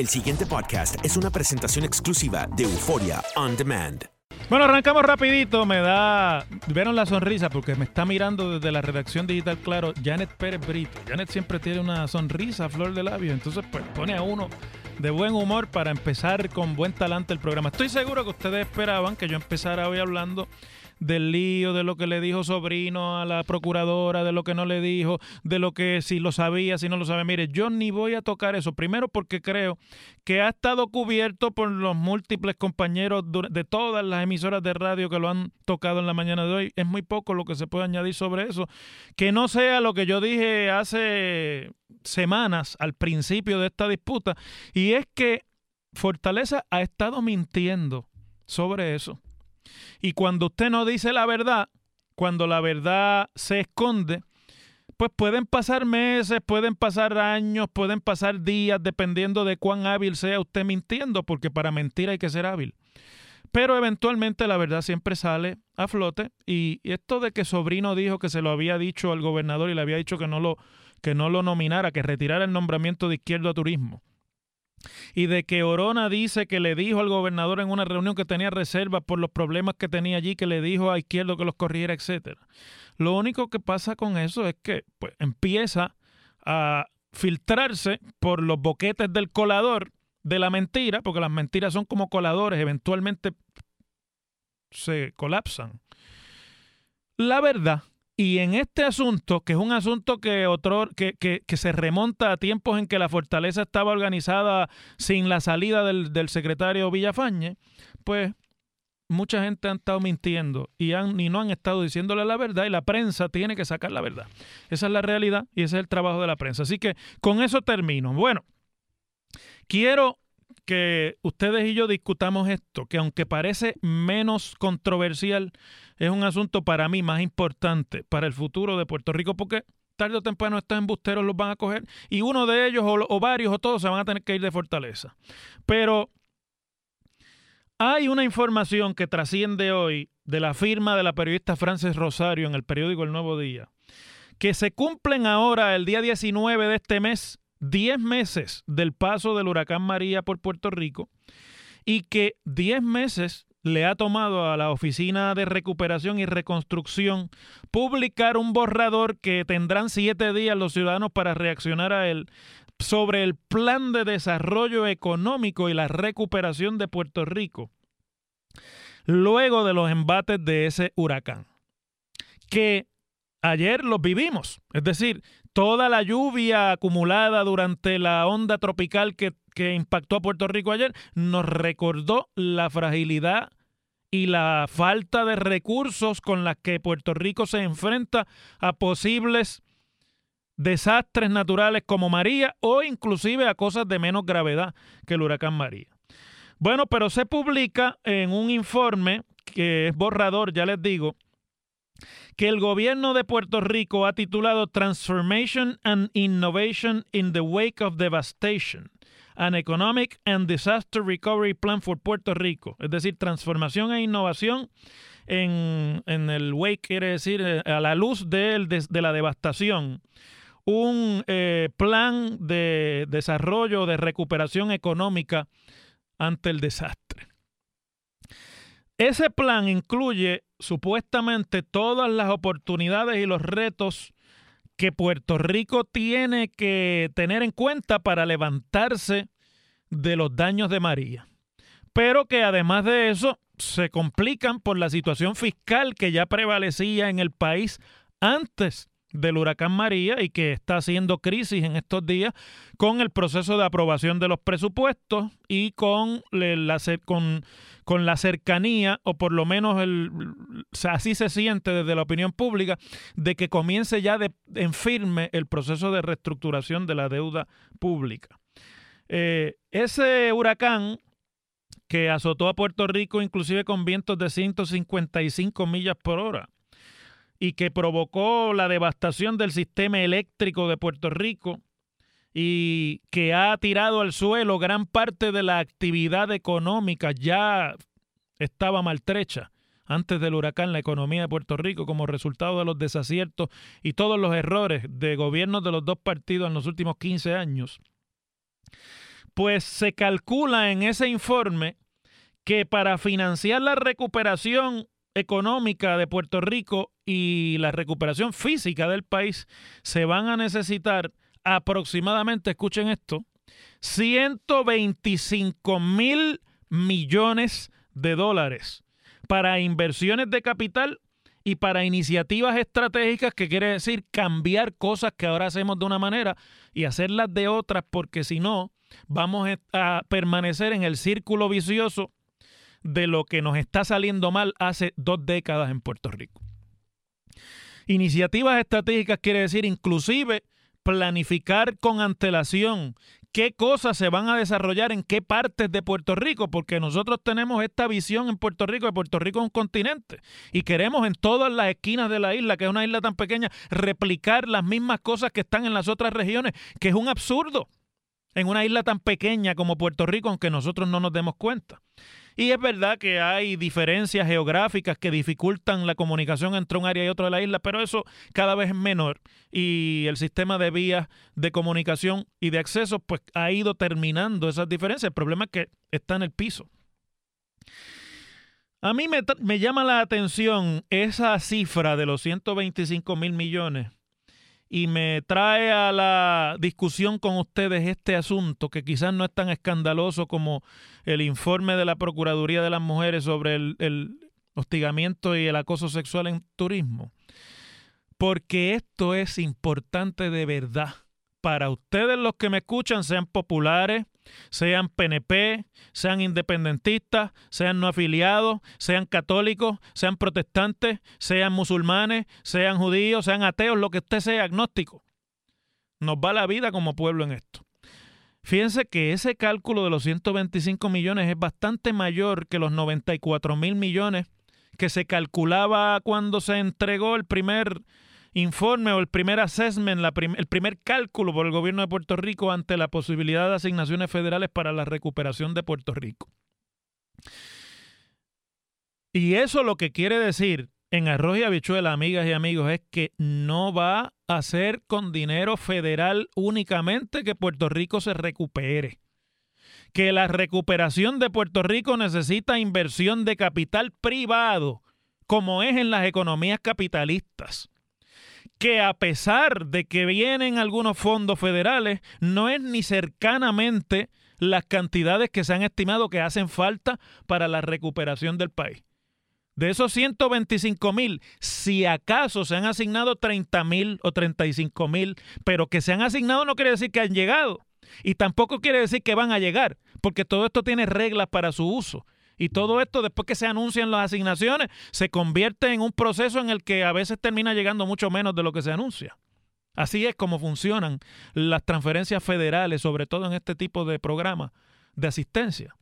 El siguiente podcast es una presentación exclusiva de Euforia On Demand. Bueno, arrancamos rapidito. Me da... Vieron la sonrisa porque me está mirando desde la redacción digital, claro, Janet Pérez Brito. Janet siempre tiene una sonrisa, flor de labio. Entonces, pues pone a uno de buen humor para empezar con buen talante el programa. Estoy seguro que ustedes esperaban que yo empezara hoy hablando del lío, de lo que le dijo Sobrino a la procuradora, de lo que no le dijo, de lo que si lo sabía, si no lo sabe. Mire, yo ni voy a tocar eso. Primero porque creo que ha estado cubierto por los múltiples compañeros de todas las emisoras de radio que lo han tocado en la mañana de hoy. Es muy poco lo que se puede añadir sobre eso. Que no sea lo que yo dije hace semanas al principio de esta disputa. Y es que Fortaleza ha estado mintiendo sobre eso. Y cuando usted no dice la verdad, cuando la verdad se esconde, pues pueden pasar meses, pueden pasar años, pueden pasar días, dependiendo de cuán hábil sea usted mintiendo, porque para mentir hay que ser hábil. Pero eventualmente la verdad siempre sale a flote y esto de que Sobrino dijo que se lo había dicho al gobernador y le había dicho que no lo, que no lo nominara, que retirara el nombramiento de Izquierdo a Turismo y de que Orona dice que le dijo al gobernador en una reunión que tenía reservas por los problemas que tenía allí, que le dijo a Izquierdo que los corriera, etcétera. Lo único que pasa con eso es que pues, empieza a filtrarse por los boquetes del colador de la mentira, porque las mentiras son como coladores, eventualmente se colapsan. La verdad y en este asunto, que es un asunto que, otro, que, que, se remonta a tiempos en que la fortaleza estaba organizada sin la salida del, del secretario Villafañe, pues mucha gente ha estado mintiendo y, han, y no han estado diciéndole la verdad y la prensa tiene que sacar la verdad. Esa es la realidad y ese es el trabajo de la prensa. Así que con eso termino. Bueno, quiero que ustedes y yo discutamos esto, que aunque parece menos controversial, es un asunto para mí más importante para el futuro de Puerto Rico, porque tarde o temprano estos embusteros los van a coger y uno de ellos o, varios o todos se van a tener que ir de fortaleza. Pero hay una información que trasciende hoy de la firma de la periodista Frances Rosario en el periódico El Nuevo Día, que se cumplen ahora el día 19 de este mes 10 meses del paso del huracán María por Puerto Rico y que 10 meses le ha tomado a la Oficina de Recuperación y Reconstrucción publicar un borrador que tendrán siete días los ciudadanos para reaccionar a él sobre el plan de desarrollo económico y la recuperación de Puerto Rico luego de los embates de ese huracán. Que ayer los vivimos, es decir, toda la lluvia acumulada durante la onda tropical que, impactó a Puerto Rico ayer nos recordó la fragilidad y la falta de recursos con las que Puerto Rico se enfrenta a posibles desastres naturales como María o inclusive a cosas de menos gravedad que el huracán María. Bueno, pero se publica en un informe que es borrador, ya les digo, que el gobierno de Puerto Rico ha titulado Transformation and Innovation in the Wake of Devastation. An Economic and Disaster Recovery Plan for Puerto Rico, es decir, transformación e innovación en, el wake, quiere decir, eh, a la luz de, de, la devastación, un eh, plan de desarrollo, de recuperación económica ante el desastre. Ese plan incluye supuestamente todas las oportunidades y los retos que Puerto Rico tiene que tener en cuenta para levantarse de los daños de María. Pero que además de eso se complican por la situación fiscal que ya prevalecía en el país antes del huracán María y que está haciendo crisis en estos días con el proceso de aprobación de los presupuestos y con la, con, con la cercanía, o por lo menos así se siente desde la opinión pública, de que comience ya de, en firme el proceso de reestructuración de la deuda pública. Eh, ese huracán que azotó a Puerto Rico inclusive con vientos de 155 millas por hora, y que provocó la devastación del sistema eléctrico de Puerto Rico y que ha tirado al suelo gran parte de la actividad económica ya estaba maltrecha antes del huracán la economía de Puerto Rico como resultado de los desaciertos y todos los errores de gobiernos de los dos partidos en los últimos 15 años. Pues se calcula en ese informe que para financiar la recuperación económica de Puerto Rico y la recuperación física del país, se van a necesitar aproximadamente, escuchen esto, 125 mil millones de dólares para inversiones de capital y para iniciativas estratégicas, que quiere decir cambiar cosas que ahora hacemos de una manera y hacerlas de otras, porque si no, vamos a permanecer en el círculo vicioso de lo que nos está saliendo mal hace dos décadas en Puerto Rico. Iniciativas estratégicas quiere decir inclusive planificar con antelación qué cosas se van a desarrollar en qué partes de Puerto Rico, porque nosotros tenemos esta visión en Puerto Rico, de Puerto Rico es un continente, y queremos en todas las esquinas de la isla, que es una isla tan pequeña, replicar las mismas cosas que están en las otras regiones, que es un absurdo en una isla tan pequeña como Puerto Rico, aunque nosotros no nos demos cuenta. Y es verdad que hay diferencias geográficas que dificultan la comunicación entre un área y otro de la isla, pero eso cada vez es menor y el sistema de vías de comunicación y de acceso pues ha ido terminando esas diferencias. El problema es que está en el piso. A mí me, me llama la atención esa cifra de los 125 mil millones y me trae a la discusión con ustedes este asunto que quizás no es tan escandaloso como el informe de la Procuraduría de las Mujeres sobre el, hostigamiento y el acoso sexual en turismo. Porque esto es importante de verdad para ustedes los que me escuchan, sean populares, sean PNP, sean independentistas, sean no afiliados, sean católicos, sean protestantes, sean musulmanes, sean judíos, sean ateos, lo que usted sea, agnóstico. Nos va la vida como pueblo en esto. Fíjense que ese cálculo de los 125 millones es bastante mayor que los 94 mil millones que se calculaba cuando se entregó el primer informe o el primer assessment, el primer cálculo por el gobierno de Puerto Rico ante la posibilidad de asignaciones federales para la recuperación de Puerto Rico. Y eso lo que quiere decir en arroz y habichuela, amigas y amigos, es que no va a ser con dinero federal únicamente que Puerto Rico se recupere. Que la recuperación de Puerto Rico necesita inversión de capital privado, como es en las economías capitalistas que a pesar de que vienen algunos fondos federales, no es ni cercanamente las cantidades que se han estimado que hacen falta para la recuperación del país. De esos 125 mil, si acaso se han asignado 30 mil o 35 mil, pero que se han asignado no quiere decir que han llegado. Y tampoco quiere decir que van a llegar, porque todo esto tiene reglas para su uso. Y todo esto, después que se anuncian las asignaciones, se convierte en un proceso en el que a veces termina llegando mucho menos de lo que se anuncia. Así es como funcionan las transferencias federales, sobre todo en este tipo de programas de asistencia.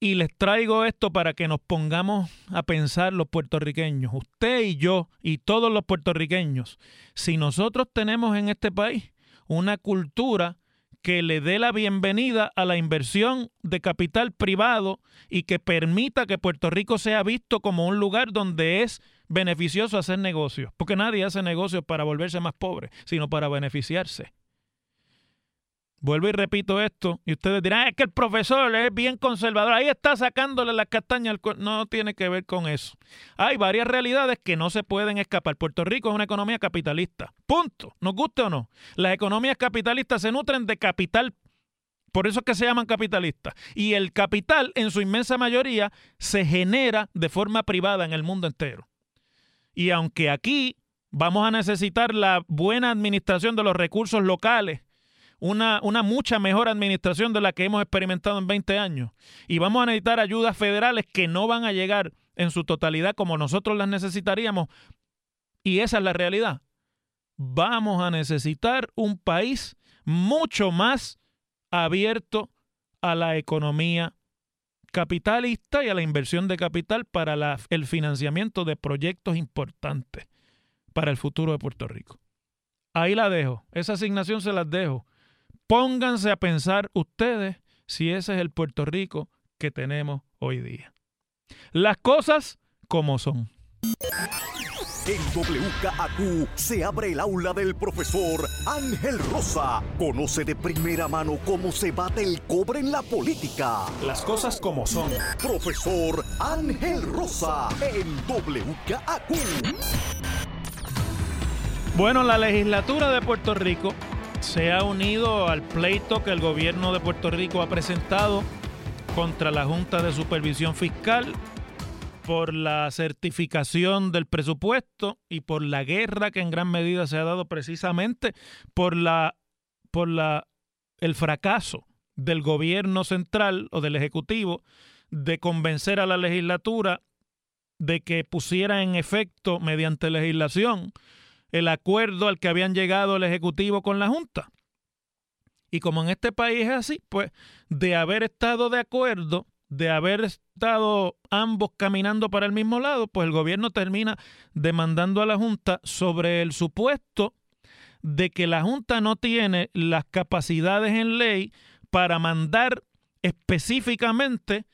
Y les traigo esto para que nos pongamos a pensar los puertorriqueños, usted y yo y todos los puertorriqueños, si nosotros tenemos en este país una cultura que le dé la bienvenida a la inversión de capital privado y que permita que Puerto Rico sea visto como un lugar donde es beneficioso hacer negocios, porque nadie hace negocios para volverse más pobre, sino para beneficiarse. Vuelvo y repito esto, y ustedes dirán, "Ah, es que el profesor es bien conservador, ahí está sacándole las castañas al cuerno". No tiene que ver con eso. Hay varias realidades que no se pueden escapar. Puerto Rico es una economía capitalista. Punto. Nos guste o no. Las economías capitalistas se nutren de capital. Por eso es que se llaman capitalistas. Y el capital, en su inmensa mayoría, se genera de forma privada en el mundo entero. Y aunque aquí vamos a necesitar la buena administración de los recursos locales, una, una, mucha mejor administración de la que hemos experimentado en 20 años. Y vamos a necesitar ayudas federales que no van a llegar en su totalidad como nosotros las necesitaríamos. Y esa es la realidad. Vamos a necesitar un país mucho más abierto a la economía capitalista y a la inversión de capital para el financiamiento de proyectos importantes para el futuro de Puerto Rico. Ahí la dejo. Esa asignación se las dejo. Pónganse a pensar ustedes si ese es el Puerto Rico que tenemos hoy día. Las cosas como son. En WKAQ se abre el aula del profesor Ángel Rosa. Conoce de primera mano cómo se bate el cobre en la política. Las cosas como son. Profesor Ángel Rosa en WKAQ. Bueno, la legislatura de Puerto Rico se ha unido al pleito que el gobierno de Puerto Rico ha presentado contra la Junta de Supervisión Fiscal por la certificación del presupuesto y por la guerra que en gran medida se ha dado precisamente por la por la el fracaso del gobierno central o del ejecutivo de convencer a la legislatura de que pusiera en efecto mediante legislación el acuerdo al que habían llegado el Ejecutivo con la Junta. Y como en este país es así, pues de haber estado de acuerdo, de haber estado ambos caminando para el mismo lado, pues el gobierno termina demandando a la Junta sobre el supuesto de que la Junta no tiene las capacidades en ley para mandar específicamente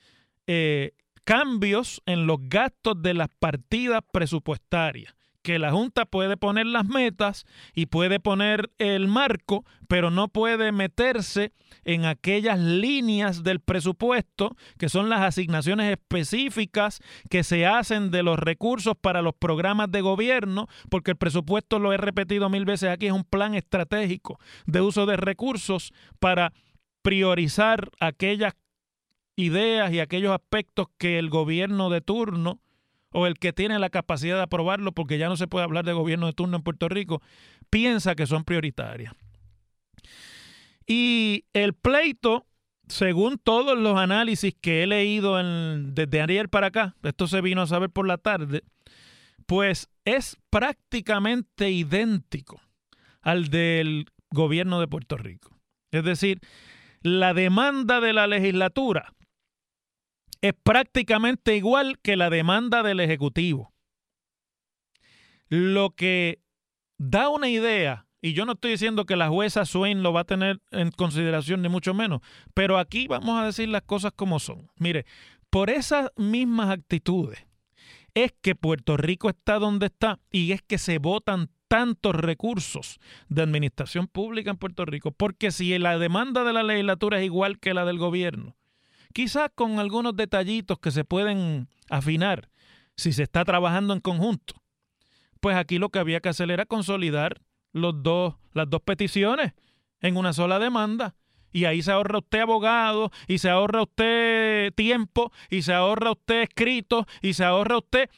eh, cambios en los gastos de las partidas presupuestarias que la Junta puede poner las metas y puede poner el marco, pero no puede meterse en aquellas líneas del presupuesto que son las asignaciones específicas que se hacen de los recursos para los programas de gobierno, porque el presupuesto, lo he repetido mil veces aquí, es un plan estratégico de uso de recursos para priorizar aquellas ideas y aquellos aspectos que el gobierno de turno o el que tiene la capacidad de aprobarlo, porque ya no se puede hablar de gobierno de turno en Puerto Rico, piensa que son prioritarias. Y el pleito, según todos los análisis que he leído desde ayer para acá, esto se vino a saber por la tarde, pues es prácticamente idéntico al del gobierno de Puerto Rico. Es decir, la demanda de la legislatura es prácticamente igual que la demanda del Ejecutivo. Lo que da una idea, y yo no estoy diciendo que la jueza Swain lo va a tener en consideración, ni mucho menos, pero aquí vamos a decir las cosas como son. Mire, por esas mismas actitudes es que Puerto Rico está donde está y es que se votan tantos recursos de administración pública en Puerto Rico, porque si la demanda de la legislatura es igual que la del gobierno, quizás con algunos detallitos que se pueden afinar si se está trabajando en conjunto. Pues aquí lo que había que hacer era consolidar las dos peticiones en una sola demanda. Y ahí se ahorra usted abogado, y se ahorra usted tiempo, y se ahorra usted escrito, y se ahorra usted,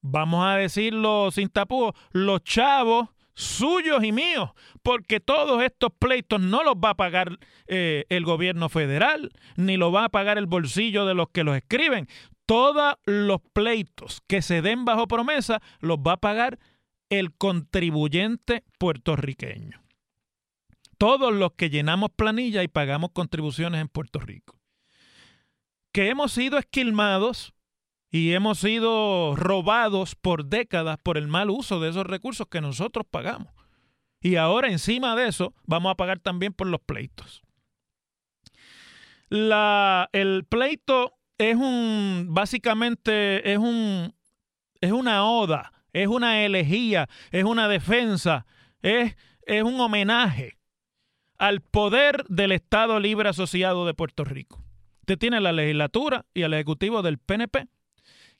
vamos a decirlo sin tapujos, los chavos suyos y míos, porque todos estos pleitos no los va a pagar eh, el gobierno federal, ni lo va a pagar el bolsillo de los que los escriben. Todos los pleitos que se den bajo promesa los va a pagar el contribuyente puertorriqueño. Todos los que llenamos planilla y pagamos contribuciones en Puerto Rico. Que hemos sido esquilmados y hemos sido robados por décadas por el mal uso de esos recursos que nosotros pagamos. Y ahora encima de eso vamos a pagar también por los pleitos. La, el pleito es un, básicamente es un, es una oda, es una elegía, es una defensa, es, es un homenaje al poder del Estado Libre Asociado de Puerto Rico. Usted tiene la legislatura y el ejecutivo del PNP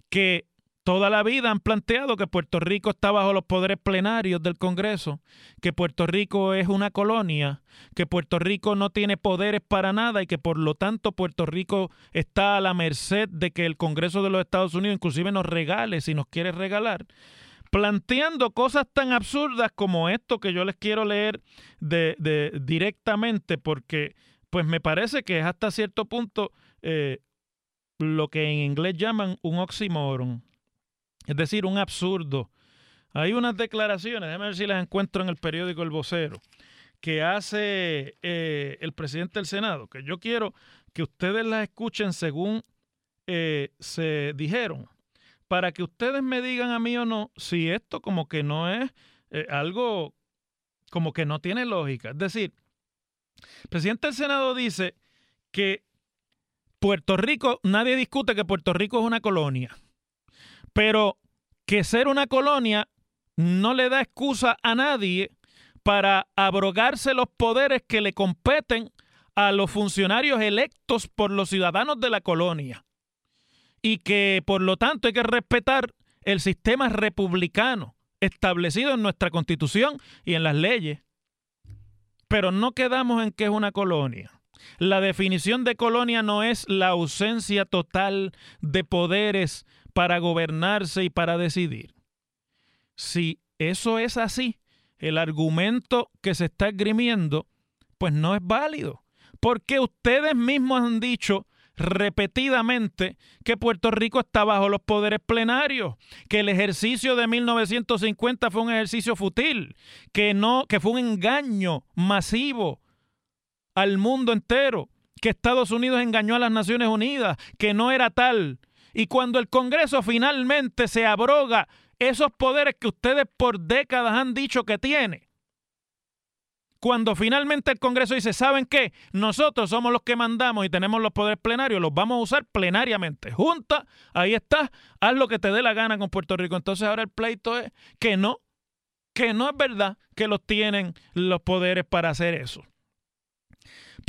que toda la vida han planteado que Puerto Rico está bajo los poderes plenarios del Congreso, que Puerto Rico es una colonia, que Puerto Rico no tiene poderes para nada y que por lo tanto Puerto Rico está a la merced de que el Congreso de los Estados Unidos inclusive nos regale si nos quiere regalar planteando cosas tan absurdas como esto que yo les quiero leer de, directamente porque pues me parece que es hasta cierto punto eh, lo que en inglés llaman un oxímoron es decir, un absurdo. Hay unas declaraciones, déjame ver si las encuentro en el periódico El Vocero, que hace eh, el presidente del Senado, que yo quiero que ustedes las escuchen según eh, se dijeron, para que ustedes me digan a mí o no si esto como que no es eh, algo como que no tiene lógica. Es decir, el presidente del Senado dice que Puerto Rico, nadie discute que Puerto Rico es una colonia. Pero que ser una colonia no le da excusa a nadie para abrogarse los poderes que le competen a los funcionarios electos por los ciudadanos de la colonia. Y que por lo tanto hay que respetar el sistema republicano establecido en nuestra constitución y en las leyes. Pero no quedamos en que es una colonia. La definición de colonia no es la ausencia total de poderes para gobernarse y para decidir. Si eso es así, el argumento que se está esgrimiendo, pues no es válido, porque ustedes mismos han dicho repetidamente que Puerto Rico está bajo los poderes plenarios, que el ejercicio de 1950 fue un ejercicio fútil, que no que fue un engaño masivo al mundo entero, que Estados Unidos engañó a las Naciones Unidas, que no era tal, y cuando el Congreso finalmente se abroga esos poderes que ustedes por décadas han dicho que tiene, cuando finalmente el Congreso dice, ¿saben qué? Nosotros somos los que mandamos y tenemos los poderes plenarios, los vamos a usar plenariamente. Junta, ahí está, haz lo que te dé la gana con Puerto Rico. Entonces ahora el pleito es que no, que no es verdad que los tienen los poderes para hacer eso.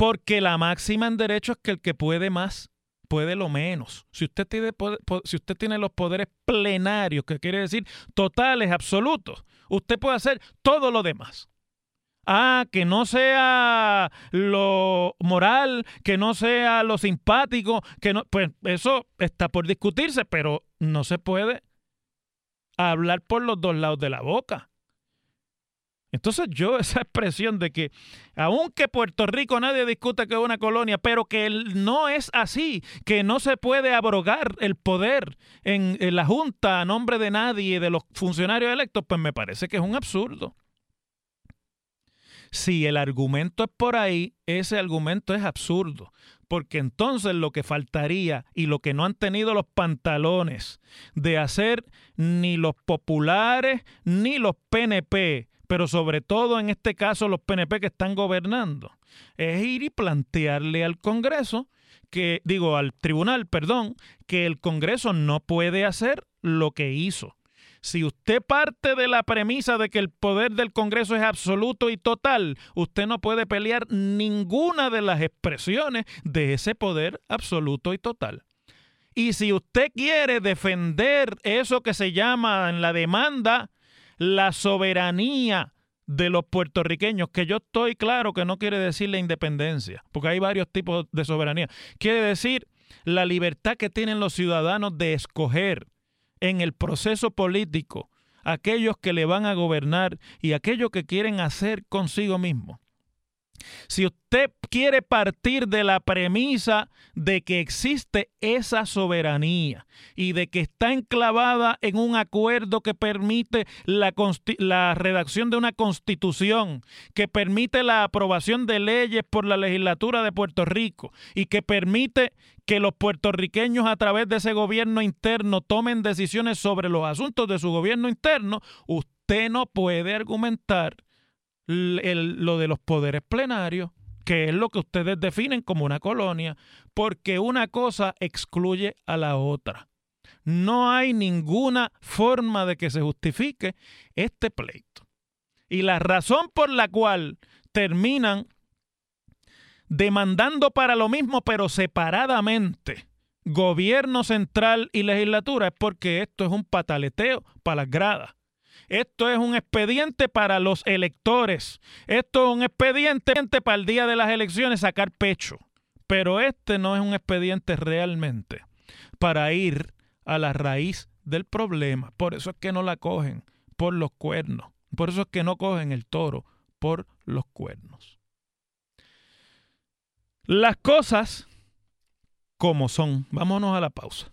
Porque la máxima en derecho es que el que puede más puede lo menos. Si usted tiene, si usted tiene los poderes plenarios, que quiere decir totales, absolutos, usted puede hacer todo lo demás. Ah, que no sea lo moral, que no sea lo simpático, que no, pues eso está por discutirse, pero no se puede hablar por los dos lados de la boca. Entonces yo esa expresión de que aunque Puerto Rico nadie discute que es una colonia, pero que no es así, que no se puede abrogar el poder en, en, la Junta a nombre de nadie, de los funcionarios electos, pues me parece que es un absurdo. Si el argumento es por ahí, ese argumento es absurdo, porque entonces lo que faltaría y lo que no han tenido los pantalones de hacer ni los populares ni los PNP, pero sobre todo en este caso los PNP que están gobernando, es ir y plantearle al Congreso que, digo, al tribunal, perdón, que el Congreso no puede hacer lo que hizo. Si usted parte de la premisa de que el poder del Congreso es absoluto y total, usted no puede pelear ninguna de las expresiones de ese poder absoluto y total. Y si usted quiere defender eso que se llama en la demanda la soberanía de los puertorriqueños, que yo estoy claro que no quiere decir la independencia, porque hay varios tipos de soberanía. Quiere decir la libertad que tienen los ciudadanos de escoger en el proceso político aquellos que le van a gobernar y aquellos que quieren hacer consigo mismo. Si usted quiere partir de la premisa de que existe esa soberanía y de que está enclavada en un acuerdo que permite la, redacción de una constitución, que permite la aprobación de leyes por la legislatura de Puerto Rico y que permite que los puertorriqueños a través de ese gobierno interno tomen decisiones sobre los asuntos de su gobierno interno, usted no puede argumentar lo de los poderes plenarios, que es lo que ustedes definen como una colonia, porque una cosa excluye a la otra. No hay ninguna forma de que se justifique este pleito. Y la razón por la cual terminan demandando para lo mismo, pero separadamente, gobierno central y legislatura, es porque esto es un pataleteo para las gradas. Esto es un expediente para los electores. Esto es un expediente para el día de las elecciones sacar pecho. Pero este no es un expediente realmente para ir a la raíz del problema. Por eso es que no la cogen por los cuernos. Por eso es que no cogen el toro por los cuernos. Las cosas como son. Vámonos a la pausa.